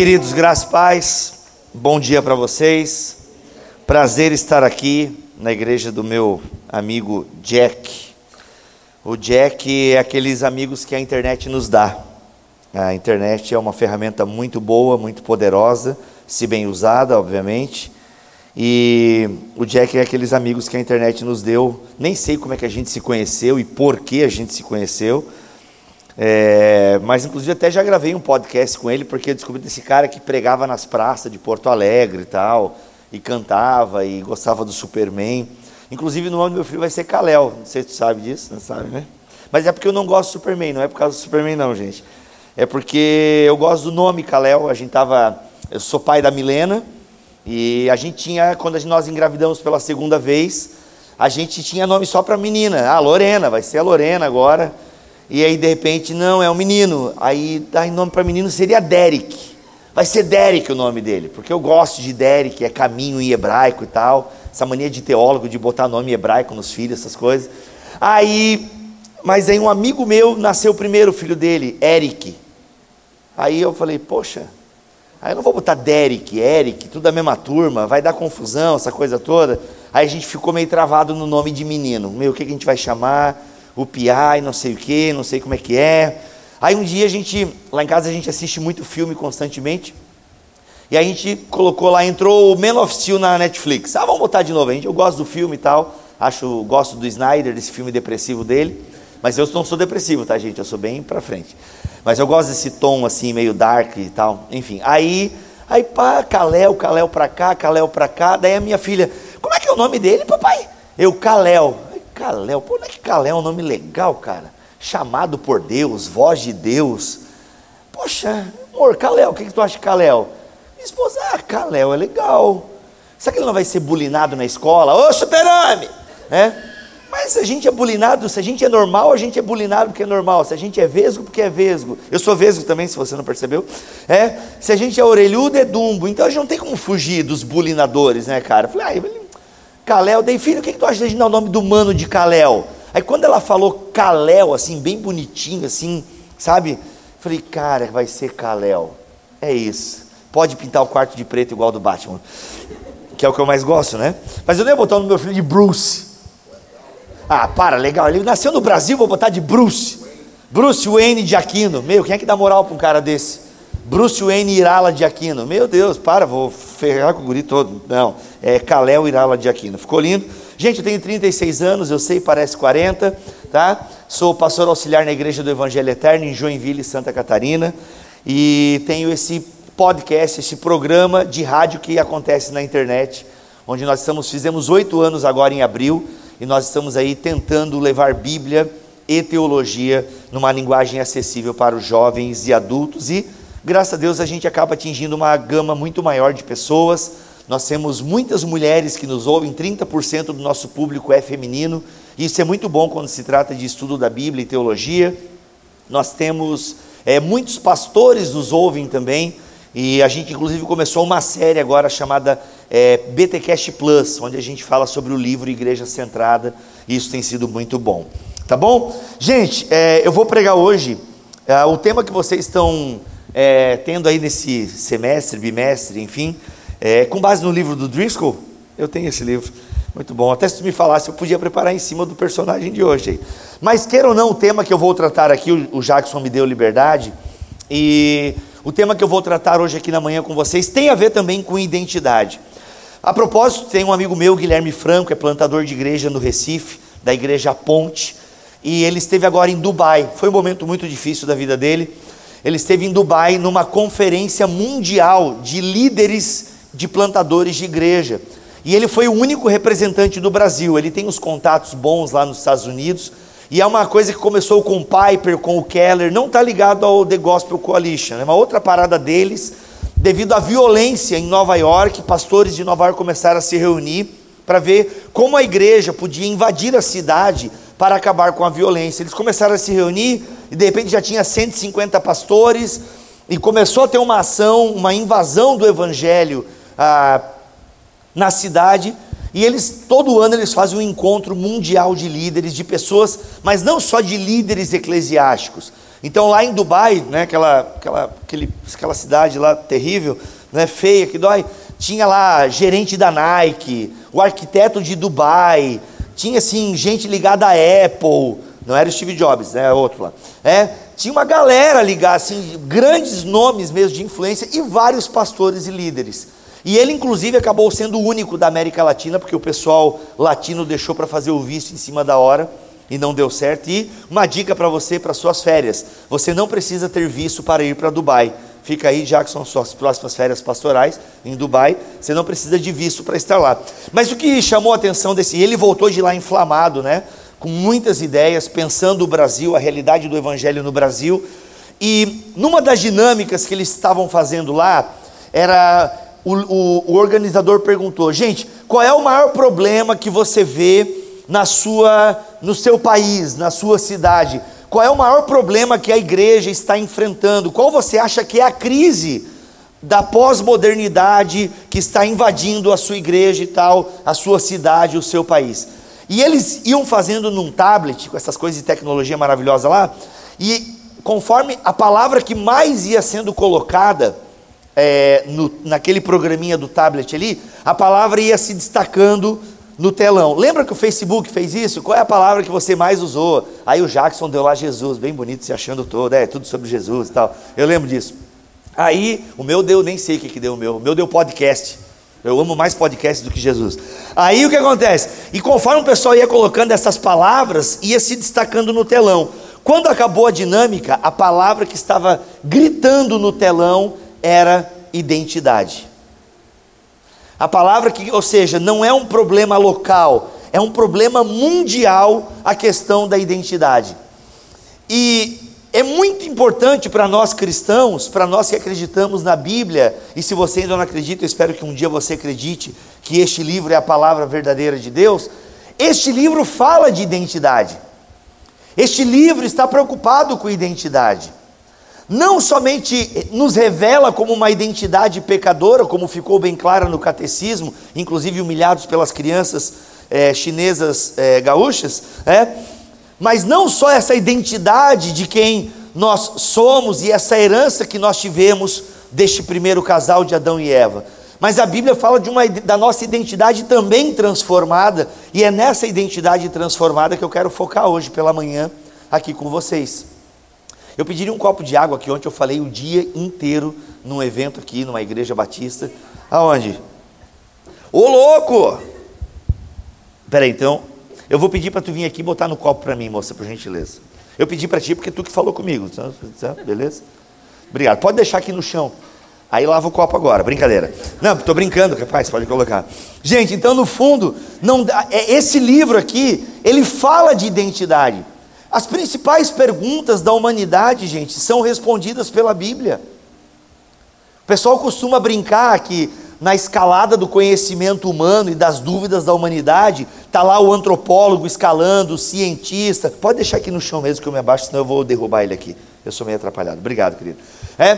Queridos, graças paz, bom dia para vocês. Prazer estar aqui na igreja do meu amigo Jack. O Jack é aqueles amigos que a internet nos dá. A internet é uma ferramenta muito boa, muito poderosa, se bem usada, obviamente. E o Jack é aqueles amigos que a internet nos deu. Nem sei como é que a gente se conheceu e por que a gente se conheceu é, mas inclusive até já gravei um podcast com ele, porque eu descobri desse cara que pregava nas praças de Porto Alegre e tal, e cantava e gostava do Superman. Inclusive no nome do meu filho vai ser Kalel, não sei se tu sabe disso, não sabe, né? Mas é porque eu não gosto do Superman, não é por causa do Superman não, gente. É porque eu gosto do nome Kalel, a gente tava, eu sou pai da Milena, e a gente tinha, quando nós engravidamos pela segunda vez, a gente tinha nome só para menina. Ah, Lorena, vai ser a Lorena agora. E aí de repente, não, é um menino. Aí dá nome para menino seria Derek. Vai ser Derek o nome dele, porque eu gosto de Derek, é caminho em hebraico e tal. Essa mania de teólogo de botar nome hebraico nos filhos, essas coisas. Aí, mas aí um amigo meu nasceu o primeiro filho dele, Eric. Aí eu falei, poxa, aí eu não vou botar Derek, Eric, tudo da mesma turma, vai dar confusão, essa coisa toda. Aí a gente ficou meio travado no nome de menino. Meu, o que a gente vai chamar? O piá e não sei o que, não sei como é que é. Aí um dia a gente, lá em casa a gente assiste muito filme constantemente. E a gente colocou lá, entrou o Man of Steel na Netflix. Ah, vamos botar de novo. A gente, eu gosto do filme e tal. Acho, gosto do Snyder, desse filme depressivo dele. Mas eu não sou depressivo, tá, gente? Eu sou bem pra frente. Mas eu gosto desse tom assim, meio dark e tal. Enfim, aí, aí pá, Kalel, Kalel pra cá, Kalel pra cá. Daí a minha filha, como é que é o nome dele, papai? Eu, Kalel. Caléu, pô, não é que Caléu é um nome legal, cara? Chamado por Deus, voz de Deus. Poxa, amor, Caléu, o que, que tu acha de Caléu? Minha esposa, ah, Caléu é legal. Será que ele não vai ser bulinado na escola? Ô, super-homem! É? Mas se a gente é bulinado, se a gente é normal, a gente é bulinado porque é normal. Se a gente é vesgo, porque é vesgo. Eu sou vesgo também, se você não percebeu. É? Se a gente é orelhudo, é dumbo. Então a gente não tem como fugir dos bulinadores, né, cara? Eu falei, ah, Kalel, dei filho, o que, que tu acha de dar o nome do mano de Kalel? Aí quando ela falou Kalel, assim, bem bonitinho, assim, sabe? Falei, cara, vai ser Kalel. É isso. Pode pintar o quarto de preto igual do Batman. Que é o que eu mais gosto, né? Mas eu não ia botar o meu filho de Bruce. Ah, para, legal. Ele nasceu no Brasil, vou botar de Bruce. Bruce Wayne de Aquino. Meu, quem é que dá moral para um cara desse? Bruce Wayne Irala de Aquino. Meu Deus, para, vou ferrar com o guri todo. Não, é Kalel Irala de Aquino. Ficou lindo? Gente, eu tenho 36 anos, eu sei, parece 40, tá? Sou pastor auxiliar na Igreja do Evangelho Eterno em Joinville, Santa Catarina. E tenho esse podcast, esse programa de rádio que acontece na internet, onde nós estamos, fizemos oito anos agora em abril, e nós estamos aí tentando levar Bíblia e teologia numa linguagem acessível para os jovens e adultos e Graças a Deus a gente acaba atingindo uma gama muito maior de pessoas. Nós temos muitas mulheres que nos ouvem, 30% do nosso público é feminino. Isso é muito bom quando se trata de estudo da Bíblia e teologia. Nós temos é, muitos pastores nos ouvem também. E a gente inclusive começou uma série agora chamada é, BTcast Plus, onde a gente fala sobre o livro Igreja Centrada. E isso tem sido muito bom. Tá bom? Gente, é, eu vou pregar hoje. É, o tema que vocês estão é, tendo aí nesse semestre, bimestre, enfim, é, com base no livro do Driscoll, eu tenho esse livro, muito bom. Até se tu me falasse, eu podia preparar em cima do personagem de hoje. Aí. Mas queira ou não, o tema que eu vou tratar aqui, o Jackson me deu liberdade, e o tema que eu vou tratar hoje aqui na manhã com vocês tem a ver também com identidade. A propósito, tem um amigo meu, Guilherme Franco, é plantador de igreja no Recife, da igreja Ponte, e ele esteve agora em Dubai. Foi um momento muito difícil da vida dele ele esteve em Dubai numa conferência mundial de líderes de plantadores de igreja. E ele foi o único representante do Brasil. Ele tem uns contatos bons lá nos Estados Unidos. E é uma coisa que começou com o Piper, com o Keller, não está ligado ao The Gospel Coalition. É uma outra parada deles. Devido à violência em Nova York, pastores de Nova York começaram a se reunir para ver como a igreja podia invadir a cidade para acabar com a violência. Eles começaram a se reunir e de repente já tinha 150 pastores e começou a ter uma ação, uma invasão do evangelho ah, na cidade. E eles, todo ano, eles fazem um encontro mundial de líderes, de pessoas, mas não só de líderes eclesiásticos, Então lá em Dubai, né, aquela, aquela, aquele, aquela cidade lá terrível, né, feia, que dói, tinha lá gerente da Nike, o arquiteto de Dubai, tinha assim gente ligada à Apple, não era o Steve Jobs, né, outro lá. É, tinha uma galera ligada, assim, grandes nomes mesmo de influência e vários pastores e líderes. E ele, inclusive, acabou sendo o único da América Latina, porque o pessoal latino deixou para fazer o visto em cima da hora e não deu certo. E uma dica para você, para suas férias: você não precisa ter visto para ir para Dubai. Fica aí, são suas próximas férias pastorais em Dubai, você não precisa de visto para estar lá. Mas o que chamou a atenção desse, ele voltou de lá inflamado, né? Com muitas ideias, pensando o Brasil, a realidade do evangelho no Brasil. E numa das dinâmicas que eles estavam fazendo lá, era o, o, o organizador perguntou: gente, qual é o maior problema que você vê na sua, no seu país, na sua cidade? Qual é o maior problema que a igreja está enfrentando? Qual você acha que é a crise da pós-modernidade que está invadindo a sua igreja e tal, a sua cidade, o seu país? E eles iam fazendo num tablet, com essas coisas de tecnologia maravilhosa lá, e conforme a palavra que mais ia sendo colocada, é, no, naquele programinha do tablet ali, a palavra ia se destacando no telão. Lembra que o Facebook fez isso? Qual é a palavra que você mais usou? Aí o Jackson deu lá Jesus, bem bonito, se achando todo, é tudo sobre Jesus e tal. Eu lembro disso. Aí o meu deu, nem sei o que, que deu o meu, o meu deu podcast. Eu amo mais podcast do que Jesus. Aí o que acontece? E conforme o pessoal ia colocando essas palavras, ia se destacando no telão. Quando acabou a dinâmica, a palavra que estava gritando no telão era identidade. A palavra que, ou seja, não é um problema local, é um problema mundial a questão da identidade. E é muito importante para nós cristãos, para nós que acreditamos na Bíblia, e se você ainda não acredita, eu espero que um dia você acredite que este livro é a palavra verdadeira de Deus. Este livro fala de identidade. Este livro está preocupado com identidade não somente nos revela como uma identidade pecadora, como ficou bem clara no catecismo, inclusive humilhados pelas crianças é, chinesas é, gaúchas, é, mas não só essa identidade de quem nós somos e essa herança que nós tivemos deste primeiro casal de Adão e Eva, mas a Bíblia fala de uma, da nossa identidade também transformada, e é nessa identidade transformada que eu quero focar hoje pela manhã aqui com vocês. Eu pediria um copo de água aqui ontem, eu falei o dia inteiro num evento aqui, numa igreja batista. Aonde? Ô louco! Peraí, então, eu vou pedir para tu vir aqui e botar no copo para mim, moça, por gentileza. Eu pedi para ti porque tu que falou comigo, tá? Tá? beleza? Obrigado. Pode deixar aqui no chão. Aí lava o copo agora, brincadeira. Não, estou brincando, rapaz, pode colocar. Gente, então no fundo, não é, esse livro aqui, ele fala de identidade. As principais perguntas da humanidade, gente, são respondidas pela Bíblia. O pessoal costuma brincar que na escalada do conhecimento humano e das dúvidas da humanidade, está lá o antropólogo escalando, o cientista. Pode deixar aqui no chão mesmo que eu me abaixo, senão eu vou derrubar ele aqui. Eu sou meio atrapalhado. Obrigado, querido. É,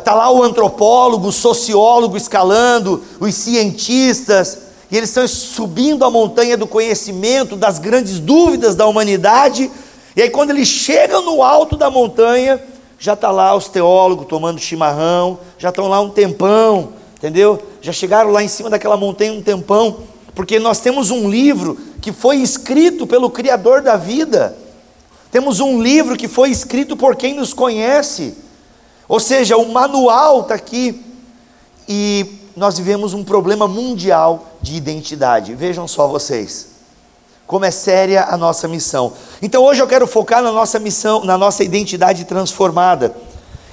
tá lá o antropólogo, o sociólogo escalando, os cientistas, e eles estão subindo a montanha do conhecimento, das grandes dúvidas da humanidade e aí, quando eles chegam no alto da montanha, já está lá os teólogos tomando chimarrão, já estão lá um tempão, entendeu? Já chegaram lá em cima daquela montanha um tempão, porque nós temos um livro que foi escrito pelo Criador da vida, temos um livro que foi escrito por quem nos conhece, ou seja, o manual está aqui, e nós vivemos um problema mundial de identidade, vejam só vocês como é séria a nossa missão. Então hoje eu quero focar na nossa missão, na nossa identidade transformada,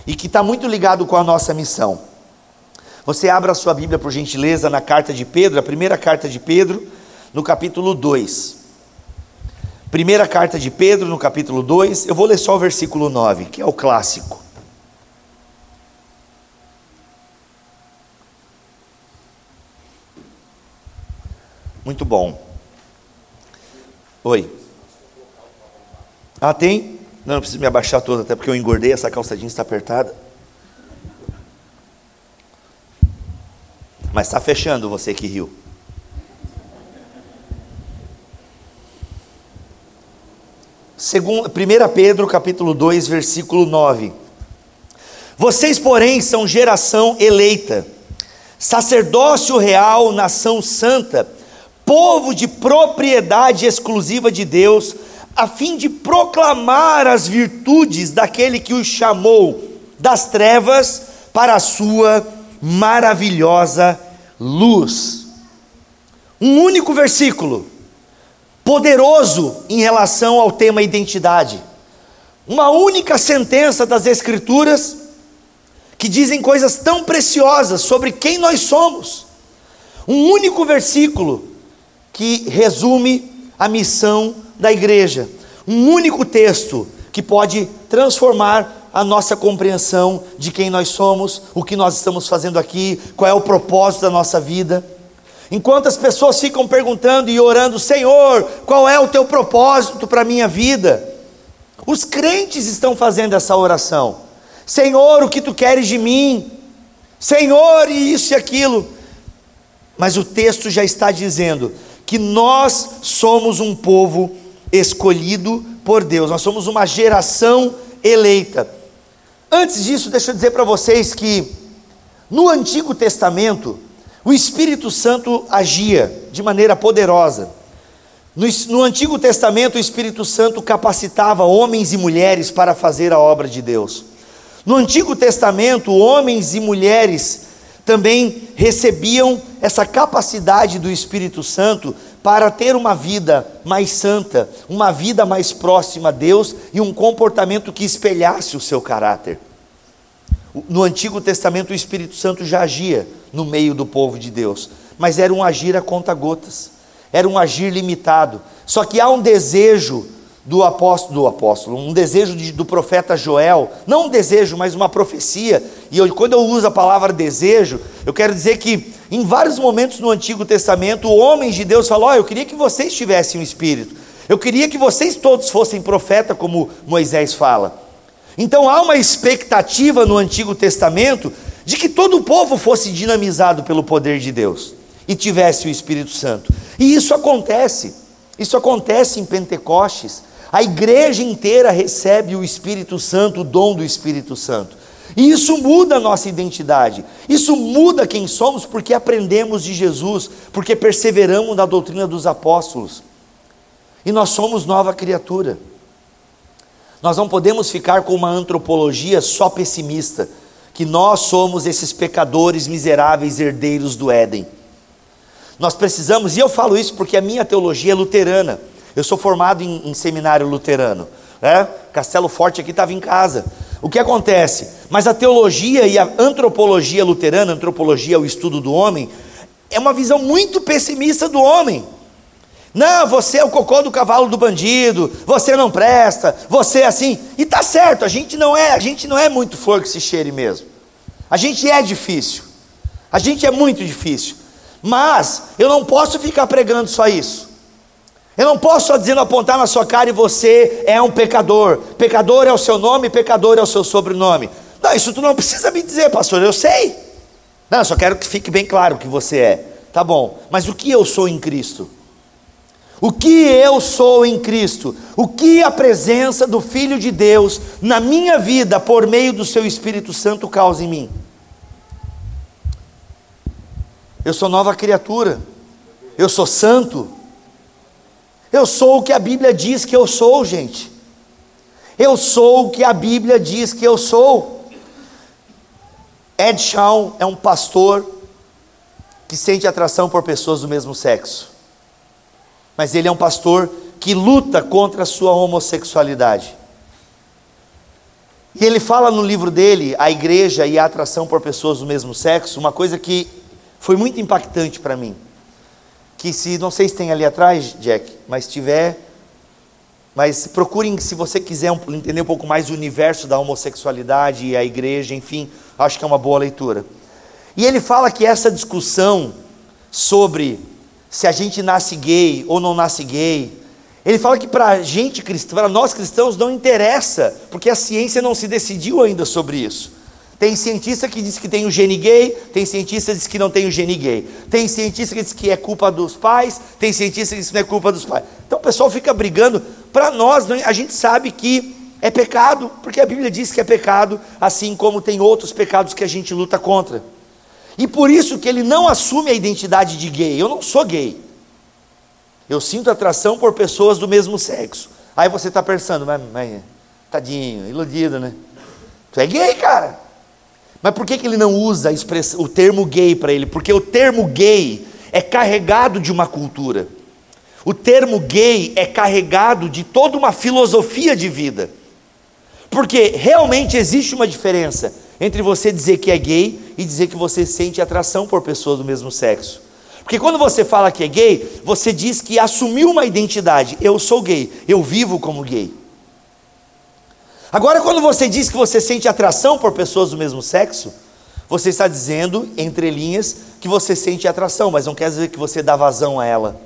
e que está muito ligado com a nossa missão. Você abra a sua Bíblia, por gentileza, na carta de Pedro, a primeira carta de Pedro, no capítulo 2. Primeira carta de Pedro, no capítulo 2, eu vou ler só o versículo 9, que é o clássico. Muito bom. Oi. Ah, tem? Não, não preciso me abaixar toda, até porque eu engordei, essa calça jeans está apertada. Mas está fechando você que riu. 1 Pedro capítulo 2, versículo 9. Vocês, porém, são geração eleita, sacerdócio real, nação santa, povo de propriedade exclusiva de Deus, a fim de proclamar as virtudes daquele que os chamou das trevas para a sua maravilhosa luz. Um único versículo, poderoso em relação ao tema identidade. Uma única sentença das Escrituras que dizem coisas tão preciosas sobre quem nós somos. Um único versículo que resume a missão da igreja. Um único texto que pode transformar a nossa compreensão de quem nós somos, o que nós estamos fazendo aqui, qual é o propósito da nossa vida. Enquanto as pessoas ficam perguntando e orando, Senhor, qual é o teu propósito para a minha vida? Os crentes estão fazendo essa oração. Senhor, o que tu queres de mim? Senhor, e isso e aquilo. Mas o texto já está dizendo que nós somos um povo escolhido por Deus, nós somos uma geração eleita. Antes disso, deixa eu dizer para vocês que no Antigo Testamento, o Espírito Santo agia de maneira poderosa. No, no, Antigo Testamento, o Espírito Santo capacitava homens e mulheres para fazer a obra de Deus. No Antigo Testamento, homens e mulheres também recebiam essa capacidade do Espírito Santo para ter uma vida mais santa, uma vida mais próxima a Deus e um comportamento que espelhasse o seu caráter. No Antigo Testamento, o Espírito Santo já agia no meio do povo de Deus, mas era um agir a conta-gotas, era um agir limitado. Só que há um desejo do apóstolo, do apóstolo um desejo de, do profeta Joel, não um desejo, mas uma profecia. E eu, quando eu uso a palavra desejo, eu quero dizer que em vários momentos no Antigo Testamento, homens de Deus falam: oh, eu queria que vocês tivessem um espírito, eu queria que vocês todos fossem profeta, como Moisés fala. Então há uma expectativa no Antigo Testamento de que todo o povo fosse dinamizado pelo poder de Deus e tivesse o Espírito Santo. E isso acontece. Isso acontece em Pentecostes. A igreja inteira recebe o Espírito Santo, o dom do Espírito Santo. E isso muda a nossa identidade. Isso muda quem somos porque aprendemos de Jesus, porque perseveramos na doutrina dos apóstolos. E nós somos nova criatura. Nós não podemos ficar com uma antropologia só pessimista, que nós somos esses pecadores miseráveis herdeiros do Éden. Nós precisamos, e eu falo isso porque a minha teologia é luterana. Eu sou formado em, em seminário luterano. Né? Castelo Forte aqui estava em casa. O que acontece? Mas a teologia e a antropologia luterana, antropologia é o estudo do homem, é uma visão muito pessimista do homem. Não, você é o cocô do cavalo do bandido, você não presta, você é assim. E tá certo, a gente não é, a gente não é muito flor que se cheire mesmo. A gente é difícil. A gente é muito difícil. Mas eu não posso ficar pregando só isso. Eu não posso só dizendo apontar na sua cara e você é um pecador. Pecador é o seu nome, pecador é o seu sobrenome. Não, isso tu não precisa me dizer, pastor, eu sei. Não, eu só quero que fique bem claro que você é. Tá bom, mas o que eu sou em Cristo? O que eu sou em Cristo? O que a presença do Filho de Deus na minha vida, por meio do seu Espírito Santo, causa em mim? Eu sou nova criatura. Eu sou santo. Eu sou o que a Bíblia diz que eu sou, gente. Eu sou o que a Bíblia diz que eu sou. Ed Shawn é um pastor que sente atração por pessoas do mesmo sexo. Mas ele é um pastor que luta contra a sua homossexualidade. E ele fala no livro dele, A Igreja e a Atração por Pessoas do Mesmo Sexo, uma coisa que foi muito impactante para mim que se não sei se tem ali atrás, Jack, mas tiver, mas procurem se você quiser entender um pouco mais o universo da homossexualidade e a igreja, enfim, acho que é uma boa leitura. E ele fala que essa discussão sobre se a gente nasce gay ou não nasce gay, ele fala que para a gente cristã, para nós cristãos não interessa, porque a ciência não se decidiu ainda sobre isso. Tem cientista que diz que tem o gene gay, tem cientista que diz que não tem o gene gay. Tem cientista que diz que é culpa dos pais, tem cientista que diz que não é culpa dos pais. Então o pessoal fica brigando, para nós, a gente sabe que é pecado, porque a Bíblia diz que é pecado, assim como tem outros pecados que a gente luta contra. E por isso que ele não assume a identidade de gay. Eu não sou gay. Eu sinto atração por pessoas do mesmo sexo. Aí você está pensando, mas, mas tadinho, iludido, né? Tu é gay, cara. Mas por que, que ele não usa o termo gay para ele? Porque o termo gay é carregado de uma cultura. O termo gay é carregado de toda uma filosofia de vida. Porque realmente existe uma diferença entre você dizer que é gay e dizer que você sente atração por pessoas do mesmo sexo. Porque quando você fala que é gay, você diz que assumiu uma identidade. Eu sou gay, eu vivo como gay. Agora, quando você diz que você sente atração por pessoas do mesmo sexo, você está dizendo, entre linhas, que você sente atração, mas não quer dizer que você dá vazão a ela.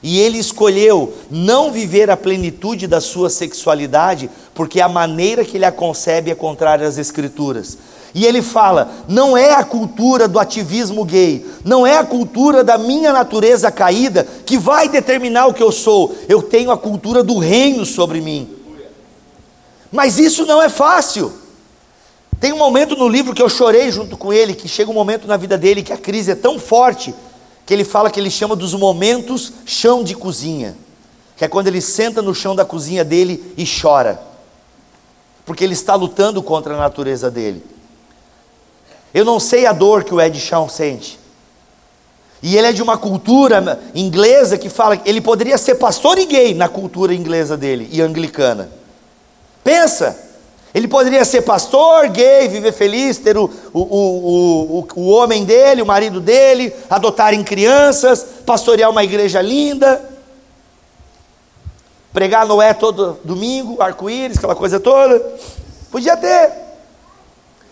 E ele escolheu não viver a plenitude da sua sexualidade, porque a maneira que ele a concebe é contrária às Escrituras. E ele fala: não é a cultura do ativismo gay, não é a cultura da minha natureza caída que vai determinar o que eu sou, eu tenho a cultura do reino sobre mim. Mas isso não é fácil. Tem um momento no livro que eu chorei junto com ele, que chega um momento na vida dele que a crise é tão forte que ele fala que ele chama dos momentos chão de cozinha, que é quando ele senta no chão da cozinha dele e chora, porque ele está lutando contra a natureza dele. Eu não sei a dor que o Ed Shawn sente. E ele é de uma cultura inglesa que fala que ele poderia ser pastor e gay na cultura inglesa dele e anglicana. Pensa, ele poderia ser pastor, gay, viver feliz, ter o, o, o, o, o homem dele, o marido dele, adotarem crianças, pastorear uma igreja linda, pregar Noé todo domingo, arco-íris, aquela coisa toda. Podia ter.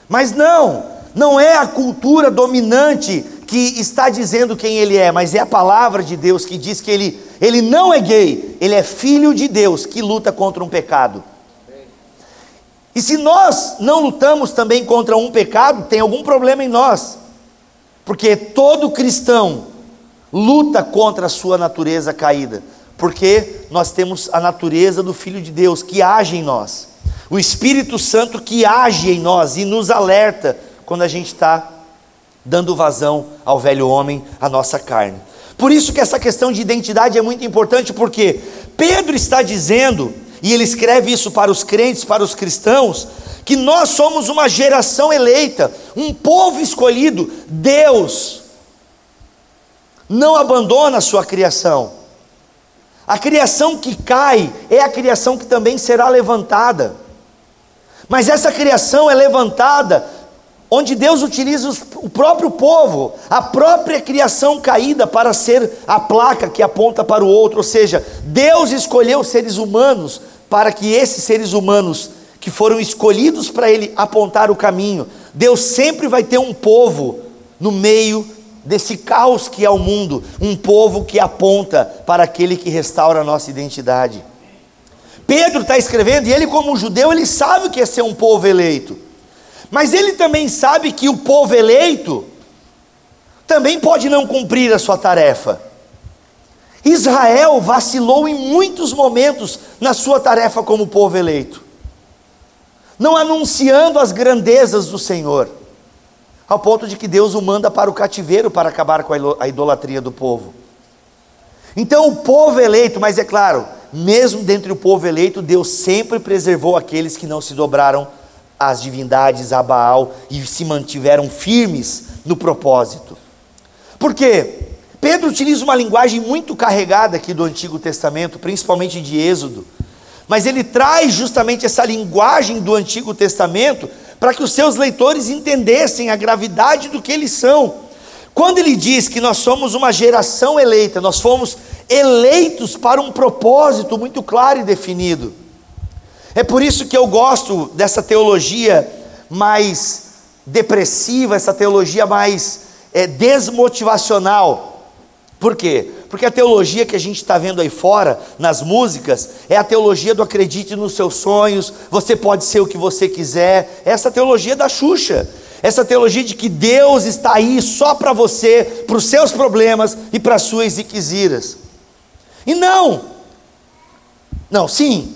Mas não, não é a cultura dominante que está dizendo quem ele é, mas é a palavra de Deus que diz que ele, ele não é gay, ele é filho de Deus que luta contra um pecado. E se nós não lutamos também contra um pecado, tem algum problema em nós. Porque todo cristão luta contra a sua natureza caída, porque nós temos a natureza do Filho de Deus que age em nós, o Espírito Santo que age em nós e nos alerta quando a gente está dando vazão ao velho homem, à nossa carne. Por isso que essa questão de identidade é muito importante, porque Pedro está dizendo e ele escreve isso para os crentes, para os cristãos, que nós somos uma geração eleita, um povo escolhido. Deus não abandona a sua criação. A criação que cai é a criação que também será levantada. Mas essa criação é levantada onde Deus utiliza o próprio povo, a própria criação caída para ser a placa que aponta para o outro, ou seja, Deus escolheu seres humanos para que esses seres humanos que foram escolhidos para ele apontar o caminho, Deus sempre vai ter um povo no meio desse caos que é o mundo, um povo que aponta para aquele que restaura a nossa identidade. Pedro está escrevendo, e ele, como judeu, ele sabe o que é ser um povo eleito. Mas ele também sabe que o povo eleito também pode não cumprir a sua tarefa. Israel vacilou em muitos momentos na sua tarefa como povo eleito, não anunciando as grandezas do Senhor, ao ponto de que Deus o manda para o cativeiro para acabar com a idolatria do povo. Então, o povo eleito, mas é claro, mesmo dentre o povo eleito, Deus sempre preservou aqueles que não se dobraram as divindades a Baal e se mantiveram firmes no propósito. Por quê? Pedro utiliza uma linguagem muito carregada aqui do Antigo Testamento, principalmente de Êxodo, mas ele traz justamente essa linguagem do Antigo Testamento para que os seus leitores entendessem a gravidade do que eles são. Quando ele diz que nós somos uma geração eleita, nós fomos eleitos para um propósito muito claro e definido. É por isso que eu gosto dessa teologia mais depressiva, essa teologia mais é, desmotivacional. Por quê? Porque a teologia que a gente está vendo aí fora, nas músicas, é a teologia do acredite nos seus sonhos, você pode ser o que você quiser, essa teologia da Xuxa, essa teologia de que Deus está aí só para você, para os seus problemas e para as suas iquisiras. E não, Não, sim.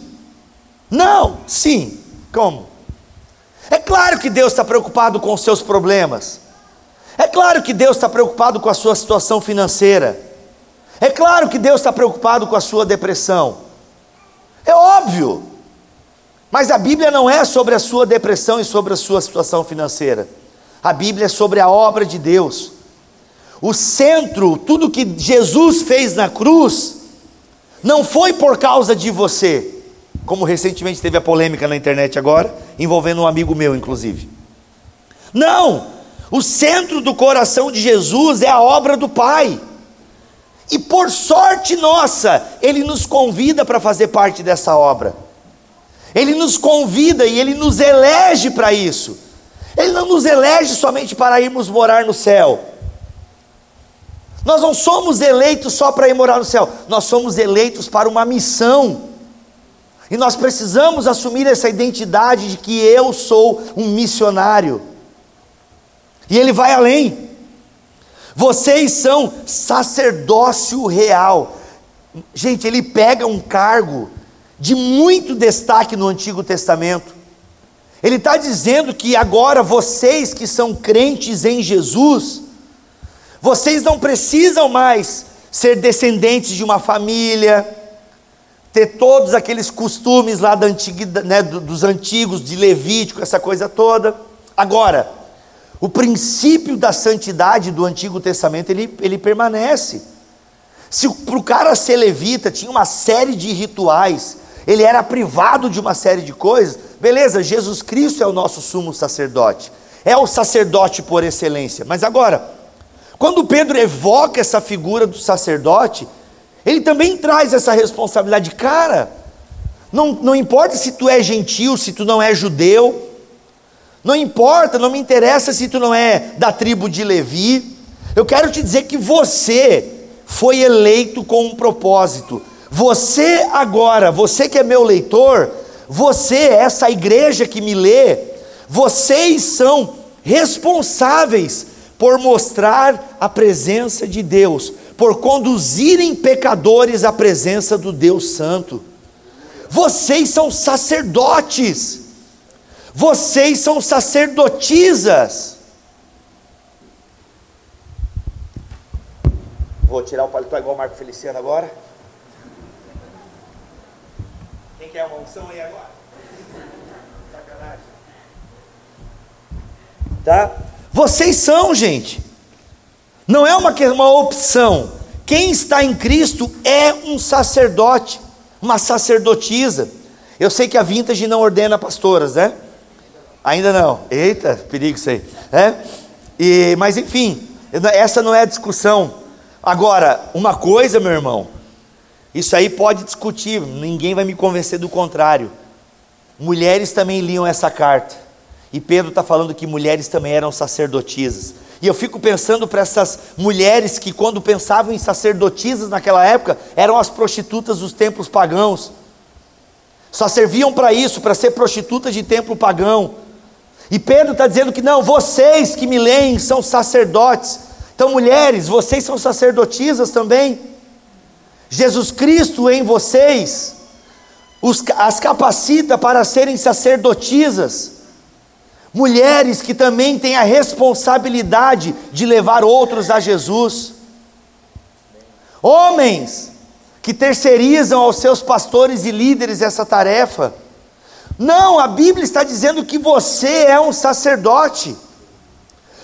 Não, sim. Como? É claro que Deus está preocupado com os seus problemas. É claro que Deus está preocupado com a sua situação financeira. É claro que Deus está preocupado com a sua depressão. É óbvio. Mas a Bíblia não é sobre a sua depressão e sobre a sua situação financeira. A Bíblia é sobre a obra de Deus. O centro, tudo que Jesus fez na cruz, não foi por causa de você, como recentemente teve a polêmica na internet agora, envolvendo um amigo meu, inclusive. Não! O centro do coração de Jesus é a obra do Pai. E por sorte nossa, Ele nos convida para fazer parte dessa obra. Ele nos convida e Ele nos elege para isso. Ele não nos elege somente para irmos morar no céu. Nós não somos eleitos só para ir morar no céu, nós somos eleitos para uma missão. E nós precisamos assumir essa identidade de que eu sou um missionário. E ele vai além. Vocês são sacerdócio real. Gente, ele pega um cargo de muito destaque no Antigo Testamento. Ele está dizendo que agora vocês que são crentes em Jesus, vocês não precisam mais ser descendentes de uma família, ter todos aqueles costumes lá da antiga, né, dos antigos, de Levítico, essa coisa toda. Agora, o princípio da santidade do Antigo Testamento ele, ele permanece. Se para o cara ser levita tinha uma série de rituais, ele era privado de uma série de coisas, beleza, Jesus Cristo é o nosso sumo sacerdote, é o sacerdote por excelência. Mas agora, quando Pedro evoca essa figura do sacerdote, ele também traz essa responsabilidade, cara. Não, não importa se tu é gentil, se tu não é judeu, não importa, não me interessa se tu não é da tribo de Levi. Eu quero te dizer que você foi eleito com um propósito. Você agora, você que é meu leitor, você, essa igreja que me lê, vocês são responsáveis por mostrar a presença de Deus, por conduzirem pecadores à presença do Deus Santo. Vocês são sacerdotes, vocês são sacerdotisas. Vou tirar o paletó igual o Marco Feliciano agora. Quem quer uma unção aí agora? Sacanagem. Tá? Vocês são, gente. Não é uma, uma opção. Quem está em Cristo é um sacerdote, uma sacerdotisa. Eu sei que a Vintage não ordena pastoras, né? Ainda não. Eita, perigo isso aí. É? E, mas enfim, essa não é a discussão. Agora, uma coisa, meu irmão, isso aí pode discutir, ninguém vai me convencer do contrário. Mulheres também liam essa carta. E Pedro está falando que mulheres também eram sacerdotisas. E eu fico pensando para essas mulheres que, quando pensavam em sacerdotisas naquela época, eram as prostitutas dos templos pagãos. Só serviam para isso, para ser prostitutas de templo pagão. E Pedro está dizendo que não, vocês que me leem são sacerdotes. Então, mulheres, vocês são sacerdotisas também. Jesus Cristo em vocês os, as capacita para serem sacerdotisas mulheres que também têm a responsabilidade de levar outros a Jesus, homens que terceirizam aos seus pastores e líderes essa tarefa. Não, a Bíblia está dizendo que você é um sacerdote,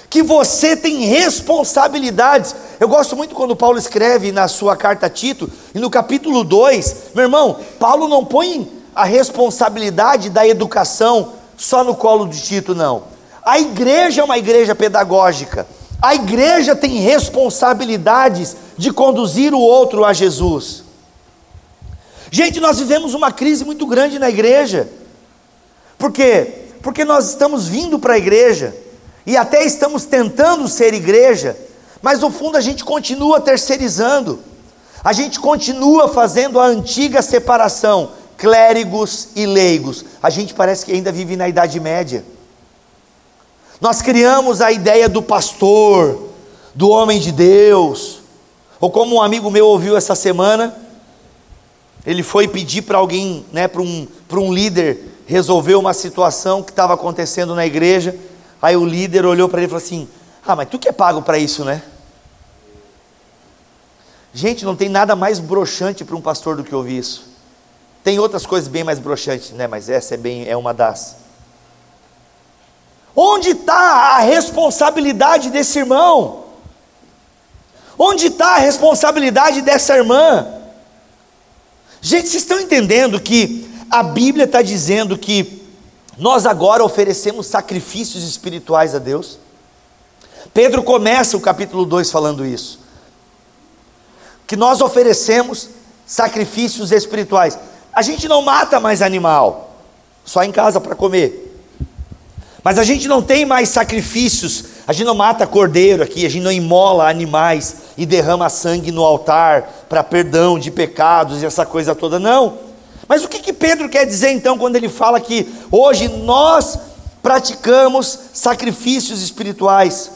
que você tem responsabilidades. Eu gosto muito quando Paulo escreve na sua carta a Tito, e no capítulo 2, meu irmão, Paulo não põe a responsabilidade da educação só no colo de Tito, não. A igreja é uma igreja pedagógica. A igreja tem responsabilidades de conduzir o outro a Jesus. Gente, nós vivemos uma crise muito grande na igreja. Por quê? Porque nós estamos vindo para a igreja e até estamos tentando ser igreja, mas no fundo a gente continua terceirizando. A gente continua fazendo a antiga separação clérigos e leigos. A gente parece que ainda vive na Idade Média. Nós criamos a ideia do pastor, do homem de Deus. Ou como um amigo meu ouviu essa semana, ele foi pedir para alguém, né, para um, um líder resolver uma situação que estava acontecendo na igreja. Aí o líder olhou para ele e falou assim: Ah, mas tu que é pago para isso, né? Gente, não tem nada mais broxante para um pastor do que ouvir isso. Tem outras coisas bem mais broxantes, né? Mas essa é bem é uma das. Onde está a responsabilidade desse irmão? Onde está a responsabilidade dessa irmã? Gente, vocês estão entendendo que a Bíblia está dizendo que nós agora oferecemos sacrifícios espirituais a Deus? Pedro começa o capítulo 2 falando isso. Que nós oferecemos sacrifícios espirituais. A gente não mata mais animal, só em casa para comer. Mas a gente não tem mais sacrifícios, a gente não mata cordeiro aqui, a gente não imola animais e derrama sangue no altar para perdão de pecados e essa coisa toda, não. Mas o que, que Pedro quer dizer então quando ele fala que hoje nós praticamos sacrifícios espirituais?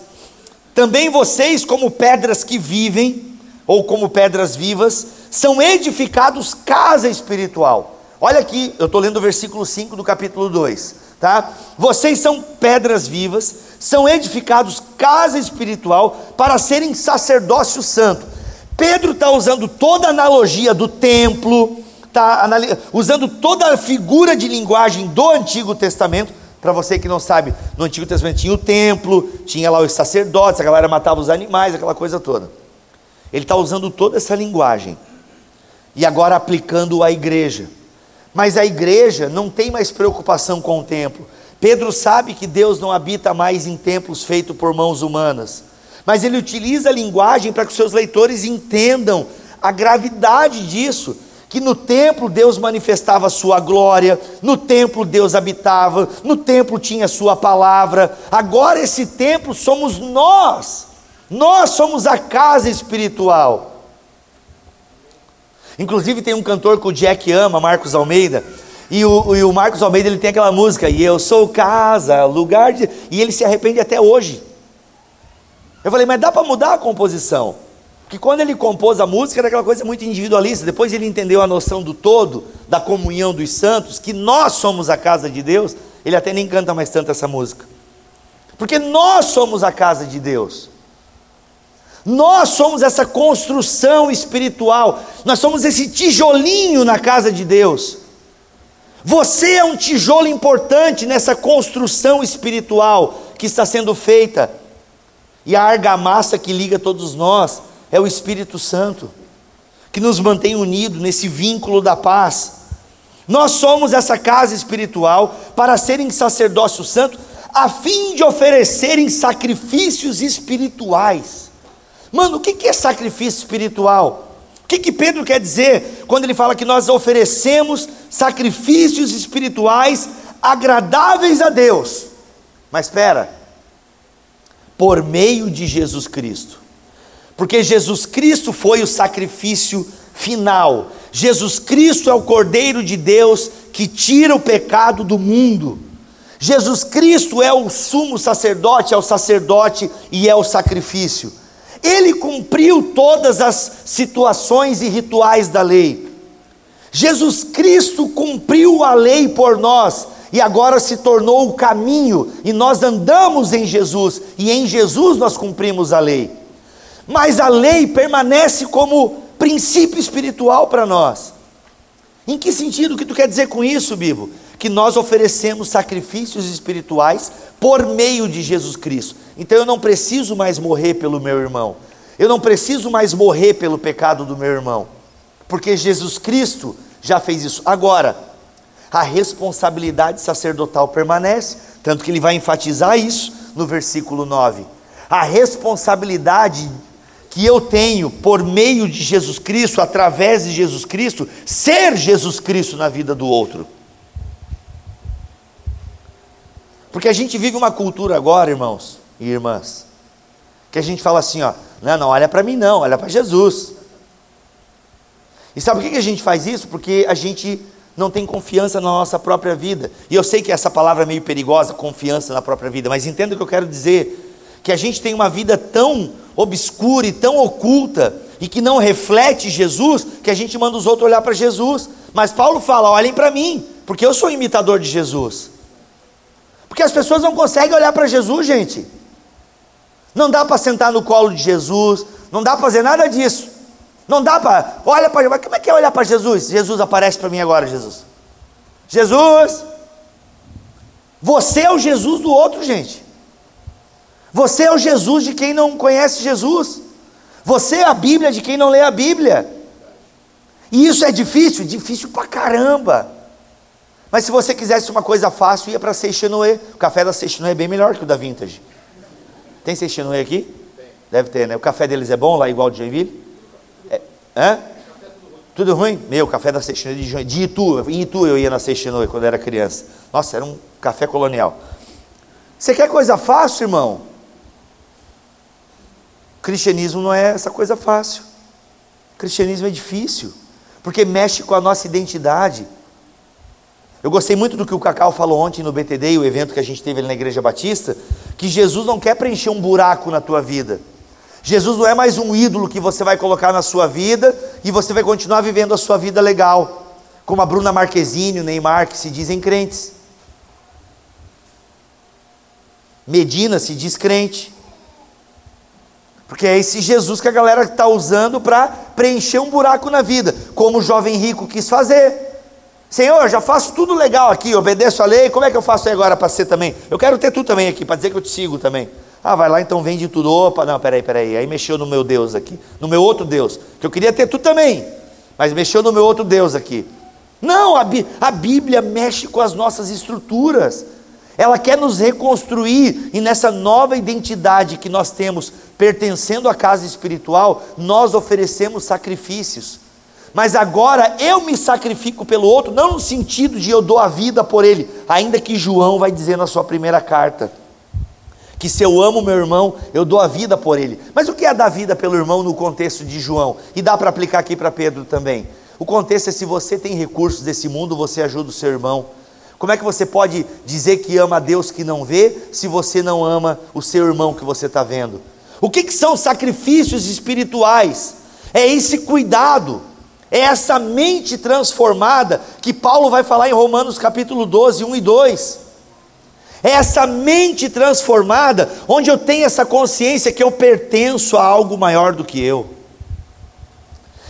Também vocês, como pedras que vivem, ou como pedras vivas, são edificados casa espiritual. Olha aqui, eu estou lendo o versículo 5 do capítulo 2, tá? Vocês são pedras vivas, são edificados casa espiritual para serem sacerdócio santo. Pedro está usando toda a analogia do templo, está usando toda a figura de linguagem do Antigo Testamento. Para você que não sabe, no Antigo Testamento tinha o templo, tinha lá os sacerdotes, a galera matava os animais, aquela coisa toda. Ele está usando toda essa linguagem e agora aplicando à igreja. Mas a igreja não tem mais preocupação com o templo. Pedro sabe que Deus não habita mais em templos feitos por mãos humanas, mas ele utiliza a linguagem para que os seus leitores entendam a gravidade disso. Que no templo Deus manifestava a sua glória, no templo Deus habitava, no templo tinha a sua palavra, agora esse templo somos nós, nós somos a casa espiritual. Inclusive tem um cantor que o Jack ama, Marcos Almeida, e o, e o Marcos Almeida ele tem aquela música, e eu sou casa, lugar de. E ele se arrepende até hoje. Eu falei, mas dá para mudar a composição? Porque quando ele compôs a música era aquela coisa muito individualista, depois ele entendeu a noção do todo, da comunhão dos santos, que nós somos a casa de Deus, ele até nem canta mais tanto essa música. Porque nós somos a casa de Deus. Nós somos essa construção espiritual, nós somos esse tijolinho na casa de Deus. Você é um tijolo importante nessa construção espiritual que está sendo feita, e a argamassa que liga todos nós é o Espírito Santo, que nos mantém unidos nesse vínculo da paz. Nós somos essa casa espiritual para serem sacerdócio santo, a fim de oferecerem sacrifícios espirituais Mano, o que é sacrifício espiritual? O que, que Pedro quer dizer quando ele fala que nós oferecemos sacrifícios espirituais agradáveis a Deus? Mas espera, por meio de Jesus Cristo, porque Jesus Cristo foi o sacrifício final, Jesus Cristo é o Cordeiro de Deus que tira o pecado do mundo. Jesus Cristo é o sumo sacerdote, é o sacerdote e é o sacrifício. Ele cumpriu todas as situações e rituais da lei. Jesus Cristo cumpriu a lei por nós e agora se tornou o caminho, e nós andamos em Jesus, e em Jesus nós cumprimos a lei. Mas a lei permanece como princípio espiritual para nós. Em que sentido? Que tu quer dizer com isso, Bibo? Que nós oferecemos sacrifícios espirituais por meio de Jesus Cristo. Então eu não preciso mais morrer pelo meu irmão. Eu não preciso mais morrer pelo pecado do meu irmão. Porque Jesus Cristo já fez isso. Agora, a responsabilidade sacerdotal permanece, tanto que ele vai enfatizar isso no versículo 9. A responsabilidade que eu tenho por meio de Jesus Cristo, através de Jesus Cristo, ser Jesus Cristo na vida do outro. Porque a gente vive uma cultura agora, irmãos e irmãs, que a gente fala assim, ó, não, não olha para mim não, olha para Jesus. E sabe por que a gente faz isso? Porque a gente não tem confiança na nossa própria vida. E eu sei que essa palavra é meio perigosa, confiança na própria vida, mas entenda o que eu quero dizer, que a gente tem uma vida tão obscura e tão oculta, e que não reflete Jesus, que a gente manda os outros olhar para Jesus. Mas Paulo fala: olhem para mim, porque eu sou imitador de Jesus. Porque as pessoas não conseguem olhar para Jesus, gente. Não dá para sentar no colo de Jesus, não dá para fazer nada disso. Não dá para, olha para, como é que é olhar para Jesus? Jesus aparece para mim agora, Jesus. Jesus, você é o Jesus do outro, gente. Você é o Jesus de quem não conhece Jesus. Você é a Bíblia de quem não lê a Bíblia. E isso é difícil? Difícil pra caramba. Mas se você quisesse uma coisa fácil, ia para Seixinoe. O café da Seixinoe é bem melhor que o da Vintage. Tem Seixinoe aqui? Tem. Deve ter, né? O café deles é bom lá, igual de Joinville? É, hã? Tudo ruim? Meu, café da Seixinoe de, de Itu. Em Itu eu ia na Seixinoe quando era criança. Nossa, era um café colonial. Você quer coisa fácil, irmão? Cristianismo não é essa coisa fácil. cristianismo é difícil, porque mexe com a nossa identidade. Eu gostei muito do que o Cacau falou ontem no BTD, o evento que a gente teve ali na Igreja Batista, que Jesus não quer preencher um buraco na tua vida. Jesus não é mais um ídolo que você vai colocar na sua vida e você vai continuar vivendo a sua vida legal, como a Bruna Marquezine, o Neymar, que se dizem crentes. Medina se diz crente. Porque é esse Jesus que a galera está usando para preencher um buraco na vida, como o jovem rico quis fazer. Senhor, já faço tudo legal aqui, obedeço a lei, como é que eu faço agora para ser também? Eu quero ter tu também aqui, para dizer que eu te sigo também. Ah, vai lá então vende tudo. Opa, não, peraí, peraí. Aí mexeu no meu Deus aqui, no meu outro Deus, que eu queria ter tu também, mas mexeu no meu outro Deus aqui. Não, a, a Bíblia mexe com as nossas estruturas. Ela quer nos reconstruir e nessa nova identidade que nós temos, pertencendo à casa espiritual, nós oferecemos sacrifícios. Mas agora eu me sacrifico pelo outro, não no sentido de eu dou a vida por ele, ainda que João vai dizer na sua primeira carta que se eu amo meu irmão, eu dou a vida por ele. Mas o que é dar vida pelo irmão no contexto de João? E dá para aplicar aqui para Pedro também. O contexto é se você tem recursos desse mundo, você ajuda o seu irmão. Como é que você pode dizer que ama a Deus que não vê, se você não ama o seu irmão que você está vendo? O que, que são sacrifícios espirituais? É esse cuidado é essa mente transformada que Paulo vai falar em Romanos capítulo 12, 1 e 2. É essa mente transformada, onde eu tenho essa consciência que eu pertenço a algo maior do que eu.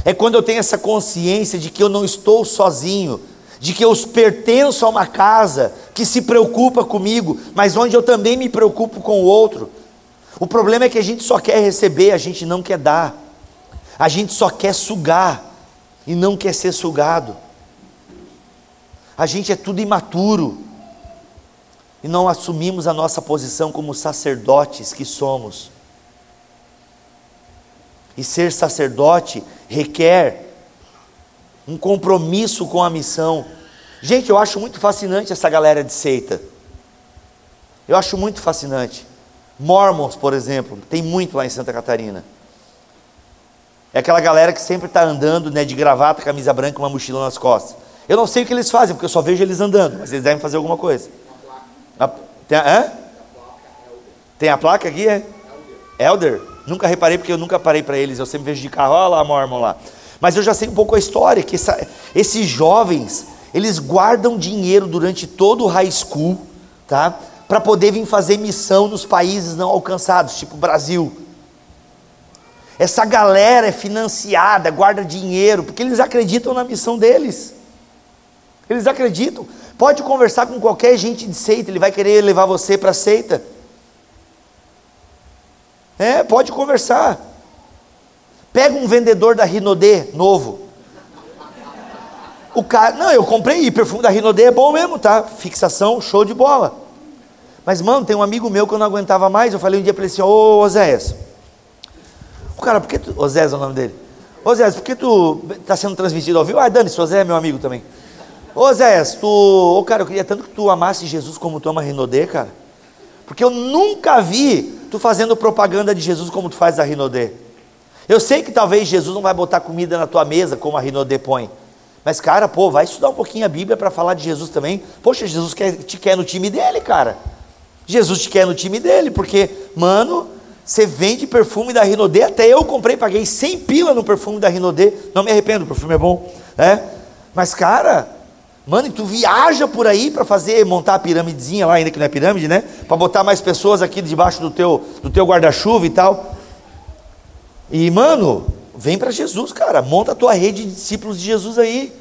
É quando eu tenho essa consciência de que eu não estou sozinho, de que eu pertenço a uma casa que se preocupa comigo, mas onde eu também me preocupo com o outro. O problema é que a gente só quer receber, a gente não quer dar. A gente só quer sugar e não quer ser sugado. A gente é tudo imaturo e não assumimos a nossa posição como sacerdotes que somos. E ser sacerdote requer um compromisso com a missão. Gente, eu acho muito fascinante essa galera de seita. Eu acho muito fascinante. Mormons, por exemplo, tem muito lá em Santa Catarina. É aquela galera que sempre está andando né, de gravata, camisa branca, uma mochila nas costas. Eu não sei o que eles fazem, porque eu só vejo eles andando, mas eles devem fazer alguma coisa. A, tem, a, tem a placa aqui? É? Elder? Nunca reparei, porque eu nunca parei para eles. Eu sempre vejo de carro, olha lá Mormon lá. Mas eu já sei um pouco a história, que essa, esses jovens, eles guardam dinheiro durante todo o high school, tá? Para poder vir fazer missão nos países não alcançados, tipo Brasil, essa galera é financiada, guarda dinheiro, porque eles acreditam na missão deles. Eles acreditam. Pode conversar com qualquer gente de seita, ele vai querer levar você para a seita. É, pode conversar. Pega um vendedor da Rinodê novo. O cara, não, eu comprei perfume da Rinodê é bom mesmo, tá? Fixação, show de bola. Mas, mano, tem um amigo meu que eu não aguentava mais. Eu falei um dia para ele assim: Ô Oséias, o cara, por que tu. Osés é o nome dele. Osés, por que tu está sendo transmitido ao vivo? Ah, dane-se, Osés é meu amigo também. Osés, tu. Ô cara, eu queria tanto que tu amasse Jesus como tu ama Rinodê, cara. Porque eu nunca vi tu fazendo propaganda de Jesus como tu faz da Rinodê. Eu sei que talvez Jesus não vai botar comida na tua mesa como a Rinodê põe. Mas, cara, pô, vai estudar um pouquinho a Bíblia para falar de Jesus também. Poxa, Jesus quer, te quer no time dele, cara. Jesus te quer no time dele, porque, mano, Você vende perfume da Rinodê, até eu comprei, paguei 100 pila no perfume da Rinodê. Não me arrependo, o perfume é bom, né? Mas cara, mano, e tu viaja por aí para fazer, montar a piramidezinha lá, ainda que não é pirâmide, né? Para botar mais pessoas aqui debaixo do teu, do teu guarda-chuva e tal. E mano, vem para Jesus, cara. Monta a tua rede de discípulos de Jesus aí.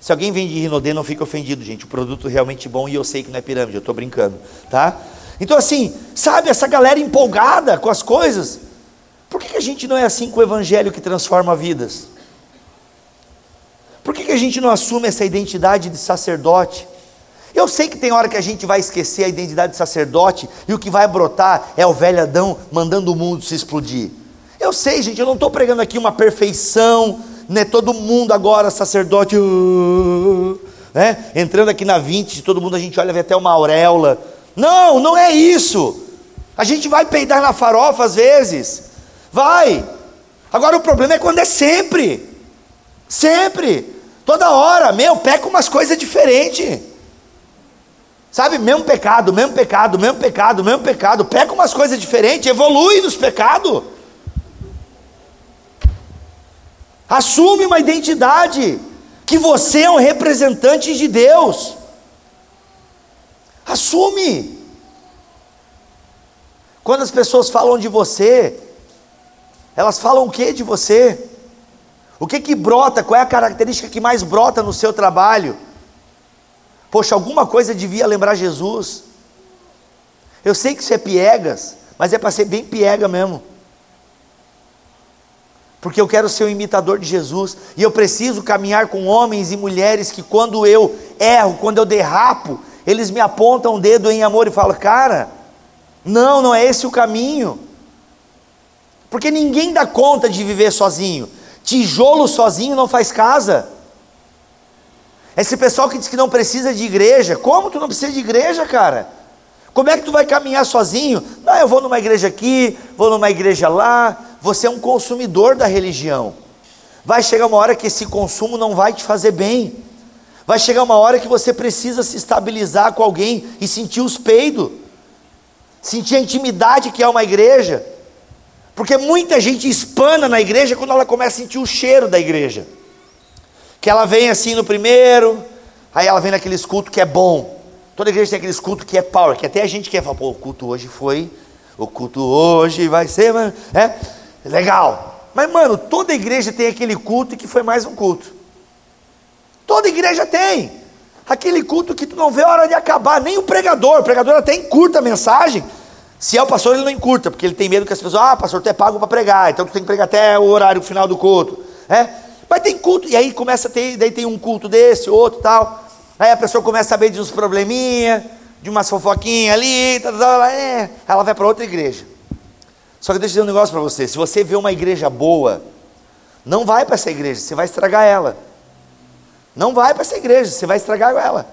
Se alguém vende Rinodê, não fica ofendido, gente. O produto é realmente bom e eu sei que não é pirâmide, eu estou brincando, tá? Então, assim, sabe, essa galera empolgada com as coisas, por que, que a gente não é assim com o evangelho que transforma vidas? Por que, que a gente não assume essa identidade de sacerdote? Eu sei que tem hora que a gente vai esquecer a identidade de sacerdote e o que vai brotar é o velho Adão mandando o mundo se explodir. Eu sei, gente, eu não estou pregando aqui uma perfeição, né? Todo mundo agora sacerdote, uh, né? Entrando aqui na 20, todo mundo a gente olha vê até uma auréola. Não, não é isso. A gente vai peidar na farofa às vezes. Vai. Agora o problema é quando é sempre. Sempre. Toda hora. Meu, peca umas coisas diferentes. Sabe, mesmo pecado, mesmo pecado, mesmo pecado, mesmo pecado. Pega umas coisas diferentes, evolui nos pecados. Assume uma identidade. Que você é um representante de Deus. Assume. Quando as pessoas falam de você, elas falam o que de você? O que que brota? Qual é a característica que mais brota no seu trabalho? Poxa, alguma coisa devia lembrar Jesus. Eu sei que isso é piegas, mas é para ser bem piega mesmo. Porque eu quero ser o imitador de Jesus e eu preciso caminhar com homens e mulheres que quando eu erro, quando eu derrapo, eles me apontam o dedo em amor e falam: Cara, não, não é esse o caminho. Porque ninguém dá conta de viver sozinho. Tijolo sozinho não faz casa. Esse pessoal que diz que não precisa de igreja, como tu não precisa de igreja, cara? Como é que tu vai caminhar sozinho? Não, eu vou numa igreja aqui, vou numa igreja lá. Você é um consumidor da religião. Vai chegar uma hora que esse consumo não vai te fazer bem. Vai chegar uma hora que você precisa se estabilizar com alguém e sentir os peidos, sentir a intimidade que é uma igreja, porque muita gente espana na igreja quando ela começa a sentir o cheiro da igreja, que ela vem assim no primeiro, aí ela vem naqueles cultos que é bom, toda igreja tem aqueles cultos que é power, que até a gente quer falar, pô, o culto hoje foi, o culto hoje vai ser, é legal, mas mano, toda igreja tem aquele culto que foi mais um culto. Toda igreja tem. Aquele culto que tu não vê a hora de acabar, nem o pregador. O pregador até encurta a mensagem. Se é o pastor, ele não encurta, porque ele tem medo que as pessoas, ah, pastor, tu é pago para pregar, então tu tem que pregar até o horário final do culto. É? Mas tem culto, e aí começa a ter, daí tem um culto desse, outro tal. Aí a pessoa começa a saber de uns probleminha, de umas fofoquinhas ali, tal, tal, é. ela vai para outra igreja. Só que deixa eu dizer um negócio para você: se você vê uma igreja boa, não vai para essa igreja, você vai estragar ela. Não vai para essa igreja, você vai estragar ela.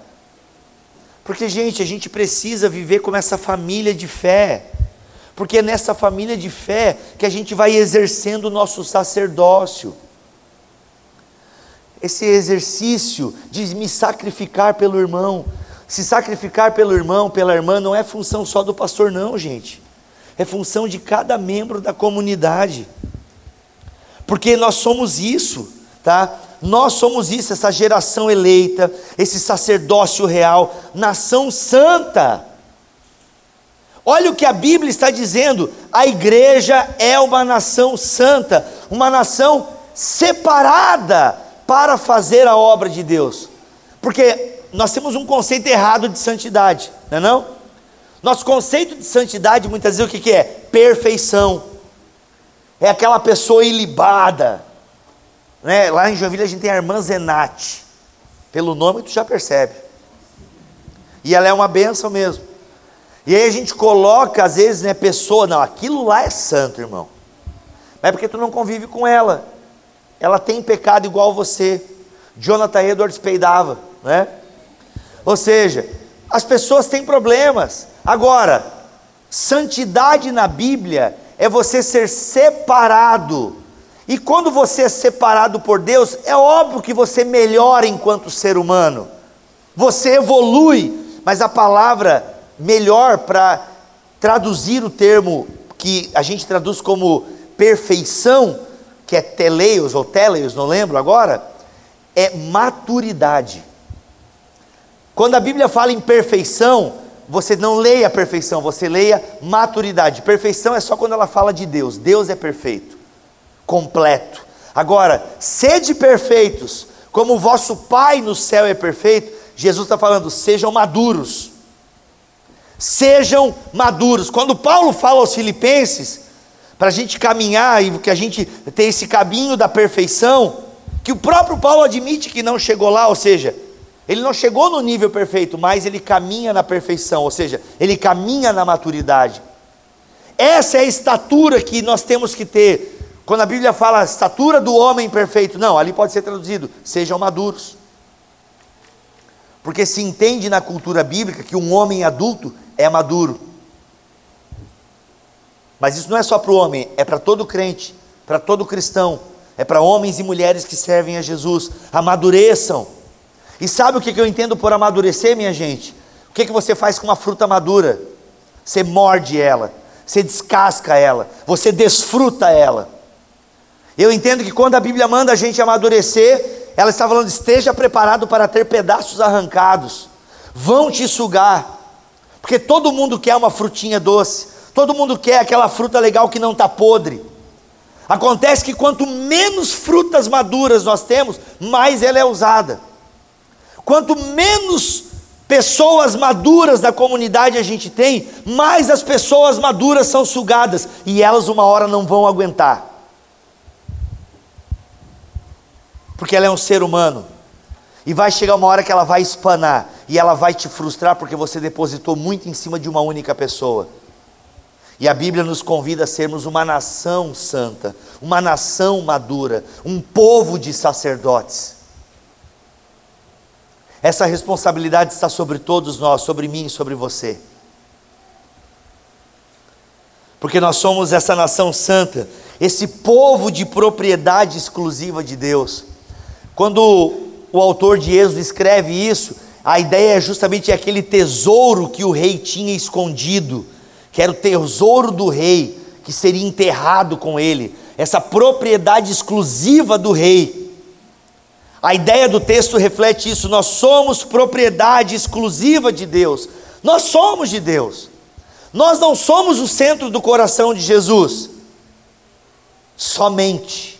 Porque, gente, a gente precisa viver como essa família de fé. Porque é nessa família de fé que a gente vai exercendo o nosso sacerdócio. Esse exercício de me sacrificar pelo irmão. Se sacrificar pelo irmão, pela irmã, não é função só do pastor, não, gente. É função de cada membro da comunidade. Porque nós somos isso, tá? Nós somos isso, essa geração eleita, esse sacerdócio real, nação santa. Olha o que a Bíblia está dizendo: a igreja é uma nação santa, uma nação separada para fazer a obra de Deus. Porque nós temos um conceito errado de santidade, não é não? Nosso conceito de santidade muitas vezes o que, que é? Perfeição. É aquela pessoa ilibada, né? Lá em Joinville a gente tem a irmã Zenate. Pelo nome tu já percebe. E ela é uma benção mesmo. E aí a gente coloca, às vezes, né, pessoa, não, aquilo lá é santo, irmão. Mas é porque tu não convive com ela. Ela tem pecado igual você. Jonathan Edwards peidava, né? Ou seja, as pessoas têm problemas. Agora, santidade na Bíblia é você ser separado e quando você é separado por Deus, é óbvio que você melhora enquanto ser humano. Você evolui, mas a palavra melhor para traduzir o termo que a gente traduz como perfeição, que é teleios ou teleios, não lembro agora, é maturidade. Quando a Bíblia fala em perfeição, você não leia perfeição, você leia maturidade. Perfeição é só quando ela fala de Deus. Deus é perfeito, completo. Agora, sede perfeitos, como o vosso Pai no céu é perfeito. Jesus está falando, sejam maduros. Sejam maduros. Quando Paulo fala aos Filipenses, para a gente caminhar e que a gente tem esse caminho da perfeição, que o próprio Paulo admite que não chegou lá, ou seja, ele não chegou no nível perfeito, mas ele caminha na perfeição, ou seja, ele caminha na maturidade. Essa é a estatura que nós temos que ter. Quando a Bíblia fala estatura do homem perfeito, não, ali pode ser traduzido: sejam maduros. Porque se entende na cultura bíblica que um homem adulto é maduro. Mas isso não é só para o homem, é para todo crente, para todo cristão é para homens e mulheres que servem a Jesus. Amadureçam. E sabe o que eu entendo por amadurecer, minha gente? O que, você faz com uma fruta madura? Você morde ela, você descasca ela, você desfruta ela. Eu entendo que quando a Bíblia manda a gente amadurecer, ela está falando: esteja preparado para ter pedaços arrancados, vão te sugar, porque todo mundo quer uma frutinha doce, todo mundo quer aquela fruta legal que não está podre. Acontece que quanto menos frutas maduras nós temos, mais ela é usada. Quanto menos pessoas maduras da comunidade a gente tem, mais as pessoas maduras são sugadas e elas uma hora não vão aguentar. Porque ela é um ser humano. E vai chegar uma hora que ela vai espanar e ela vai te frustrar porque você depositou muito em cima de uma única pessoa. E a Bíblia nos convida a sermos uma nação santa, uma nação madura, um povo de sacerdotes. Essa responsabilidade está sobre todos nós, sobre mim e sobre você. Porque nós somos essa nação santa, esse povo de propriedade exclusiva de Deus. Quando o autor de Êxodo escreve isso, a ideia é justamente aquele tesouro que o rei tinha escondido que era o tesouro do rei, que seria enterrado com ele, essa propriedade exclusiva do rei. A ideia do texto reflete isso, nós somos propriedade exclusiva de Deus, nós somos de Deus, nós não somos o centro do coração de Jesus, somente.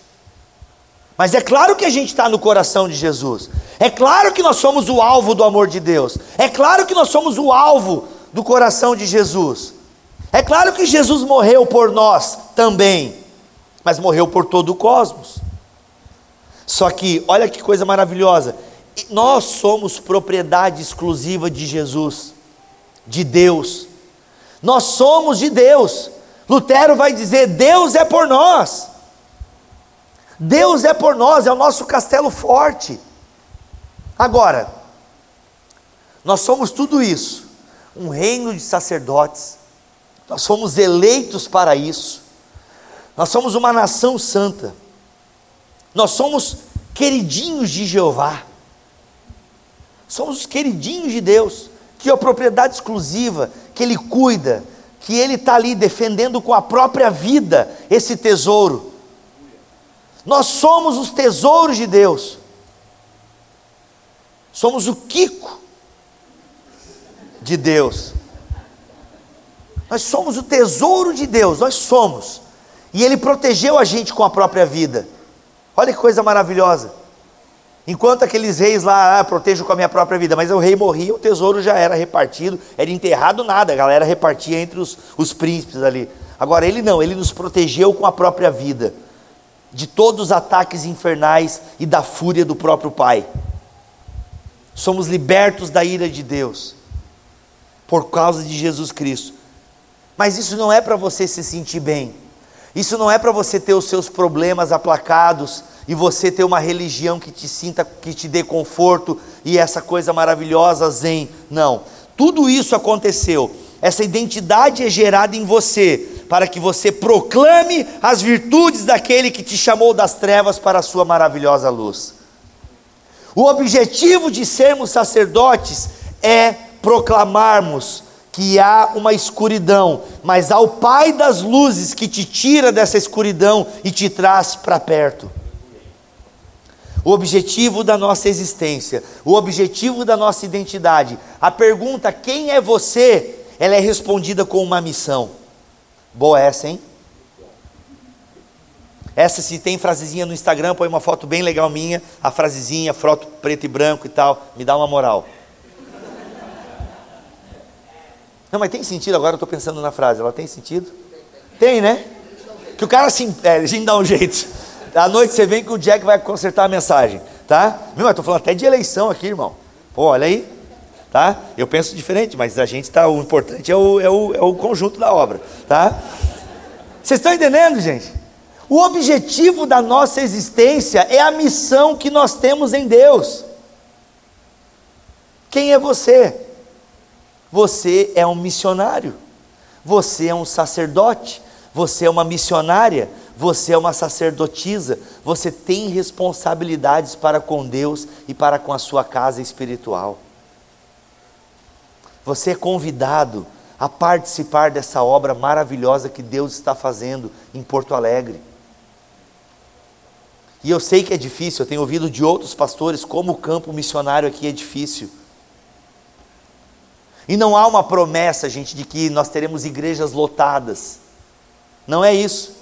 Mas é claro que a gente está no coração de Jesus, é claro que nós somos o alvo do amor de Deus, é claro que nós somos o alvo do coração de Jesus. É claro que Jesus morreu por nós também, mas morreu por todo o cosmos. Só que, olha que coisa maravilhosa, nós somos propriedade exclusiva de Jesus, de Deus. Nós somos de Deus. Lutero vai dizer: Deus é por nós. Deus é por nós, é o nosso castelo forte. Agora, nós somos tudo isso, um reino de sacerdotes, nós fomos eleitos para isso. Nós somos uma nação santa. Nós somos queridinhos de Jeová. Somos os queridinhos de Deus, que é a propriedade exclusiva, que Ele cuida, que Ele está ali defendendo com a própria vida esse tesouro. Nós somos os tesouros de Deus. Somos o Kiko de Deus. Nós somos o tesouro de Deus, nós somos. E Ele protegeu a gente com a própria vida. Olha que coisa maravilhosa. Enquanto aqueles reis lá, ah, protejo com a minha própria vida, mas o rei morria, o tesouro já era repartido, era enterrado nada, a galera repartia entre os, os príncipes ali. Agora ele não, ele nos protegeu com a própria vida, de todos os ataques infernais e da fúria do próprio Pai. Somos libertos da ira de Deus, por causa de Jesus Cristo. Mas isso não é para você se sentir bem. Isso não é para você ter os seus problemas aplacados e você ter uma religião que te sinta, que te dê conforto e essa coisa maravilhosa zen. Não. Tudo isso aconteceu. Essa identidade é gerada em você para que você proclame as virtudes daquele que te chamou das trevas para a sua maravilhosa luz. O objetivo de sermos sacerdotes é proclamarmos que há uma escuridão, mas há o Pai das luzes que te tira dessa escuridão e te traz para perto. O objetivo da nossa existência, o objetivo da nossa identidade, a pergunta quem é você, ela é respondida com uma missão. Boa essa, hein? Essa se tem frasezinha no Instagram, põe uma foto bem legal minha, a frasezinha, foto preto e branco e tal, me dá uma moral. Não, mas tem sentido agora, eu estou pensando na frase, ela tem sentido? Tem, né? Que o cara assim, é, a gente dá um jeito. À noite você vem que o Jack vai consertar a mensagem, tá? Meu, eu estou falando até de eleição aqui, irmão. Pô, olha aí, tá? Eu penso diferente, mas a gente está, o importante é o, é, o, é o conjunto da obra, tá? Vocês estão entendendo, gente? O objetivo da nossa existência é a missão que nós temos em Deus. Quem é você? Você é um missionário, você é um sacerdote, você é uma missionária, você é uma sacerdotisa, você tem responsabilidades para com Deus e para com a sua casa espiritual. Você é convidado a participar dessa obra maravilhosa que Deus está fazendo em Porto Alegre. E eu sei que é difícil, eu tenho ouvido de outros pastores como o campo missionário aqui é difícil. E não há uma promessa, gente, de que nós teremos igrejas lotadas. Não é isso.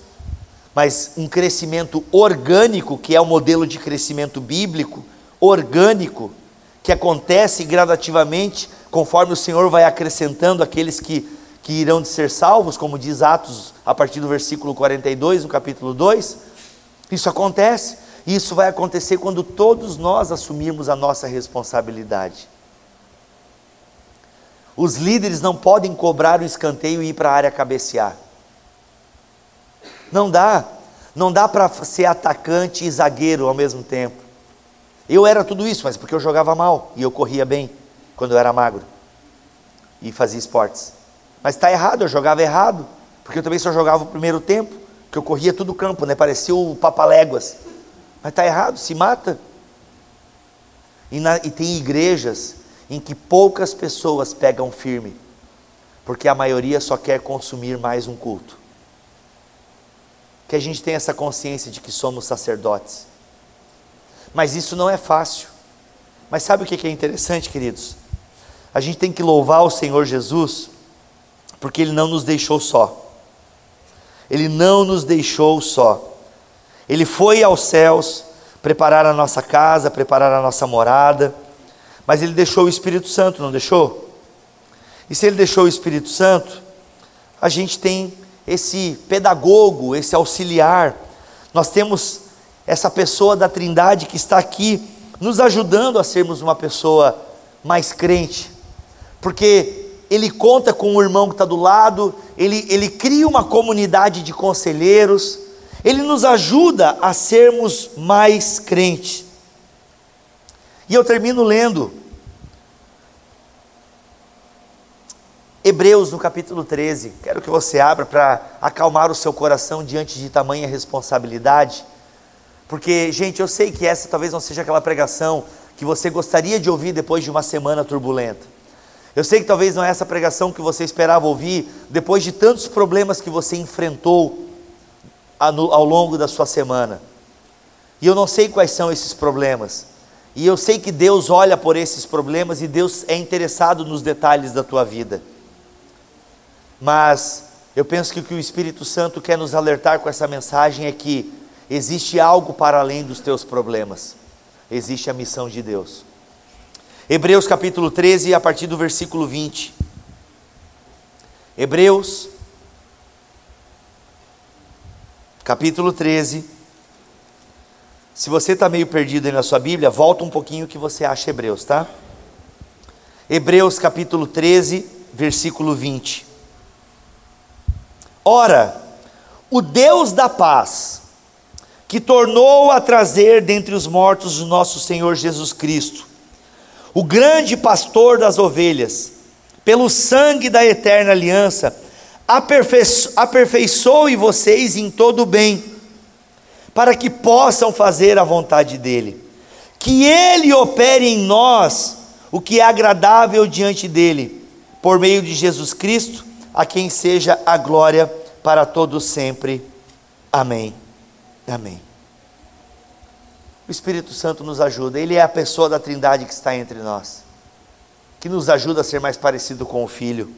Mas um crescimento orgânico, que é o modelo de crescimento bíblico, orgânico, que acontece gradativamente, conforme o Senhor vai acrescentando aqueles que, que irão de ser salvos, como diz Atos a partir do versículo 42, no capítulo 2. Isso acontece. E isso vai acontecer quando todos nós assumirmos a nossa responsabilidade. Os líderes não podem cobrar o escanteio e ir para a área cabecear. Não dá. Não dá para ser atacante e zagueiro ao mesmo tempo. Eu era tudo isso, mas porque eu jogava mal e eu corria bem quando eu era magro e fazia esportes. Mas está errado, eu jogava errado, porque eu também só jogava o primeiro tempo, que eu corria todo o campo, né? Parecia o Papaléguas. Mas está errado, se mata. E, na, e tem igrejas em que poucas pessoas pegam firme, porque a maioria só quer consumir mais um culto. Que a gente tenha essa consciência de que somos sacerdotes. Mas isso não é fácil. Mas sabe o que é interessante, queridos? A gente tem que louvar o Senhor Jesus, porque Ele não nos deixou só. Ele não nos deixou só. Ele foi aos céus preparar a nossa casa, preparar a nossa morada mas ele deixou o Espírito Santo, não deixou? E se ele deixou o Espírito Santo, a gente tem esse pedagogo, esse auxiliar, nós temos essa pessoa da Trindade que está aqui nos ajudando a sermos uma pessoa mais crente, porque ele conta com o irmão que está do lado, ele, ele cria uma comunidade de conselheiros, ele nos ajuda a sermos mais crentes. E eu termino lendo Hebreus no capítulo 13. Quero que você abra para acalmar o seu coração diante de tamanha responsabilidade. Porque, gente, eu sei que essa talvez não seja aquela pregação que você gostaria de ouvir depois de uma semana turbulenta. Eu sei que talvez não é essa pregação que você esperava ouvir depois de tantos problemas que você enfrentou ao longo da sua semana. E eu não sei quais são esses problemas. E eu sei que Deus olha por esses problemas e Deus é interessado nos detalhes da tua vida. Mas eu penso que o que o Espírito Santo quer nos alertar com essa mensagem é que existe algo para além dos teus problemas. Existe a missão de Deus. Hebreus capítulo 13, a partir do versículo 20. Hebreus, capítulo 13. Se você está meio perdido aí na sua Bíblia, volta um pouquinho que você acha Hebreus, tá? Hebreus capítulo 13, versículo 20. Ora, o Deus da paz, que tornou a trazer dentre os mortos o nosso Senhor Jesus Cristo, o grande pastor das ovelhas, pelo sangue da eterna aliança, aperfeiçoe vocês em todo o bem, para que possam fazer a vontade dEle. Que Ele opere em nós o que é agradável diante dEle por meio de Jesus Cristo, a quem seja a glória para todos sempre. Amém. Amém. O Espírito Santo nos ajuda, ele é a pessoa da Trindade que está entre nós, que nos ajuda a ser mais parecido com o Filho.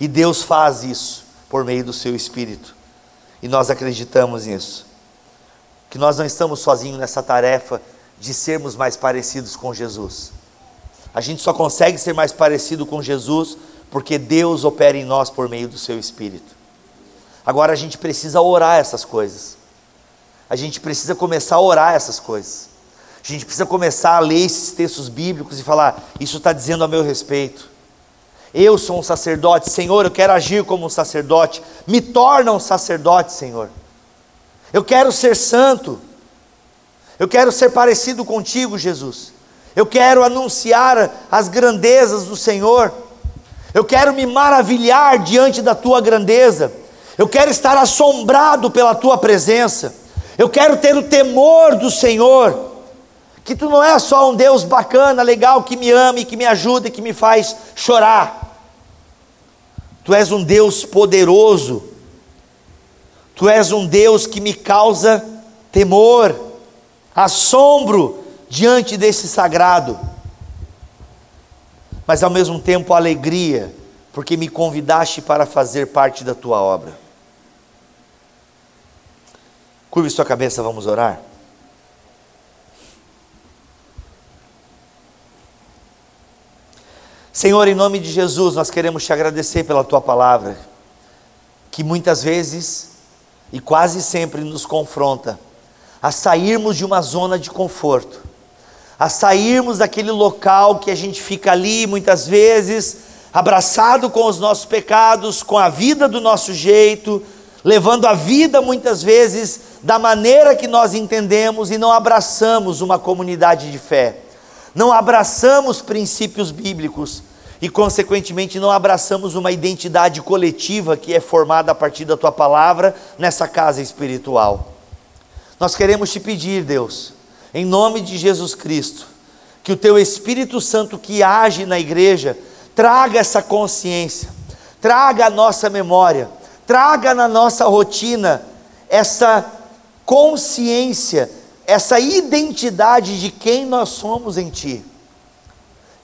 E Deus faz isso por meio do seu Espírito, e nós acreditamos nisso, que nós não estamos sozinhos nessa tarefa de sermos mais parecidos com Jesus. A gente só consegue ser mais parecido com Jesus porque Deus opera em nós por meio do seu Espírito. Agora a gente precisa orar essas coisas. A gente precisa começar a orar essas coisas. A gente precisa começar a ler esses textos bíblicos e falar: Isso está dizendo a meu respeito. Eu sou um sacerdote, Senhor, eu quero agir como um sacerdote. Me torna um sacerdote, Senhor. Eu quero ser santo. Eu quero ser parecido contigo, Jesus. Eu quero anunciar as grandezas do Senhor. Eu quero me maravilhar diante da tua grandeza. Eu quero estar assombrado pela tua presença. Eu quero ter o temor do Senhor. Que tu não é só um Deus bacana, legal, que me ama e que me ajuda e que me faz chorar. Tu és um Deus poderoso. Tu és um Deus que me causa temor, assombro diante desse sagrado mas ao mesmo tempo alegria, porque me convidaste para fazer parte da tua obra. Curve sua cabeça, vamos orar. Senhor, em nome de Jesus, nós queremos te agradecer pela tua palavra, que muitas vezes e quase sempre nos confronta a sairmos de uma zona de conforto a sairmos daquele local que a gente fica ali muitas vezes, abraçado com os nossos pecados, com a vida do nosso jeito, levando a vida muitas vezes da maneira que nós entendemos e não abraçamos uma comunidade de fé, não abraçamos princípios bíblicos e, consequentemente, não abraçamos uma identidade coletiva que é formada a partir da tua palavra nessa casa espiritual. Nós queremos te pedir, Deus, em nome de Jesus Cristo, que o teu Espírito Santo que age na igreja traga essa consciência, traga a nossa memória, traga na nossa rotina essa consciência, essa identidade de quem nós somos em Ti.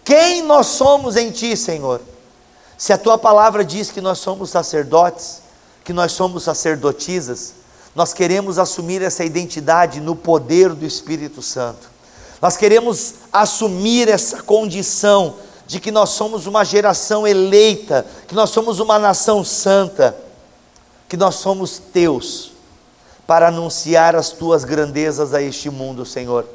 Quem nós somos em Ti, Senhor? Se a Tua palavra diz que nós somos sacerdotes, que nós somos sacerdotisas, nós queremos assumir essa identidade no poder do Espírito Santo. Nós queremos assumir essa condição de que nós somos uma geração eleita, que nós somos uma nação santa, que nós somos teus, para anunciar as tuas grandezas a este mundo, Senhor.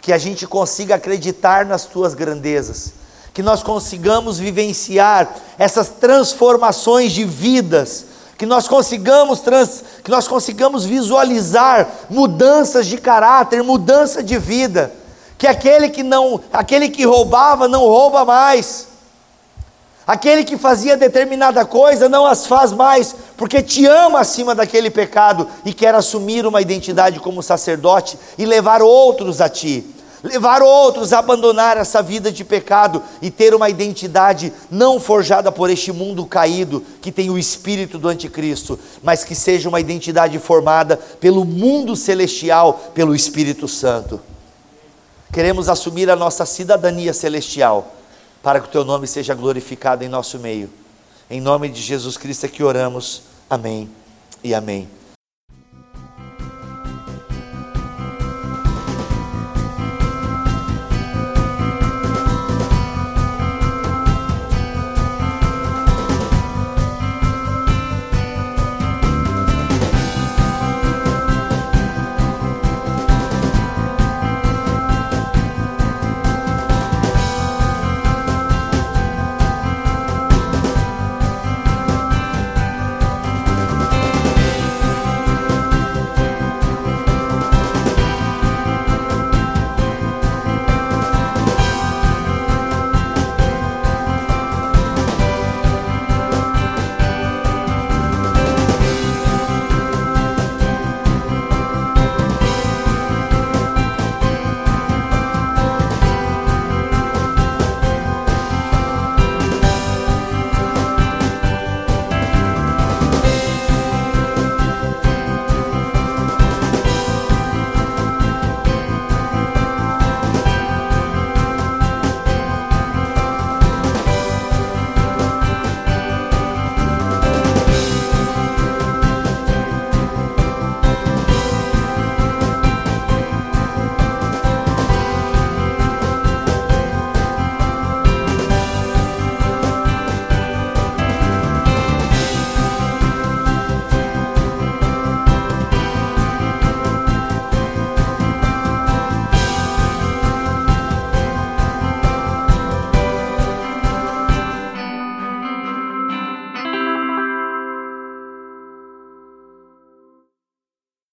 Que a gente consiga acreditar nas tuas grandezas, que nós consigamos vivenciar essas transformações de vidas que nós consigamos trans, que nós consigamos visualizar mudanças de caráter, mudança de vida, que aquele que não, aquele que roubava não rouba mais. Aquele que fazia determinada coisa não as faz mais, porque te ama acima daquele pecado e quer assumir uma identidade como sacerdote e levar outros a ti levar outros a abandonar essa vida de pecado e ter uma identidade não forjada por este mundo caído, que tem o espírito do anticristo, mas que seja uma identidade formada pelo mundo celestial, pelo Espírito Santo. Queremos assumir a nossa cidadania celestial, para que o teu nome seja glorificado em nosso meio. Em nome de Jesus Cristo é que oramos. Amém e amém.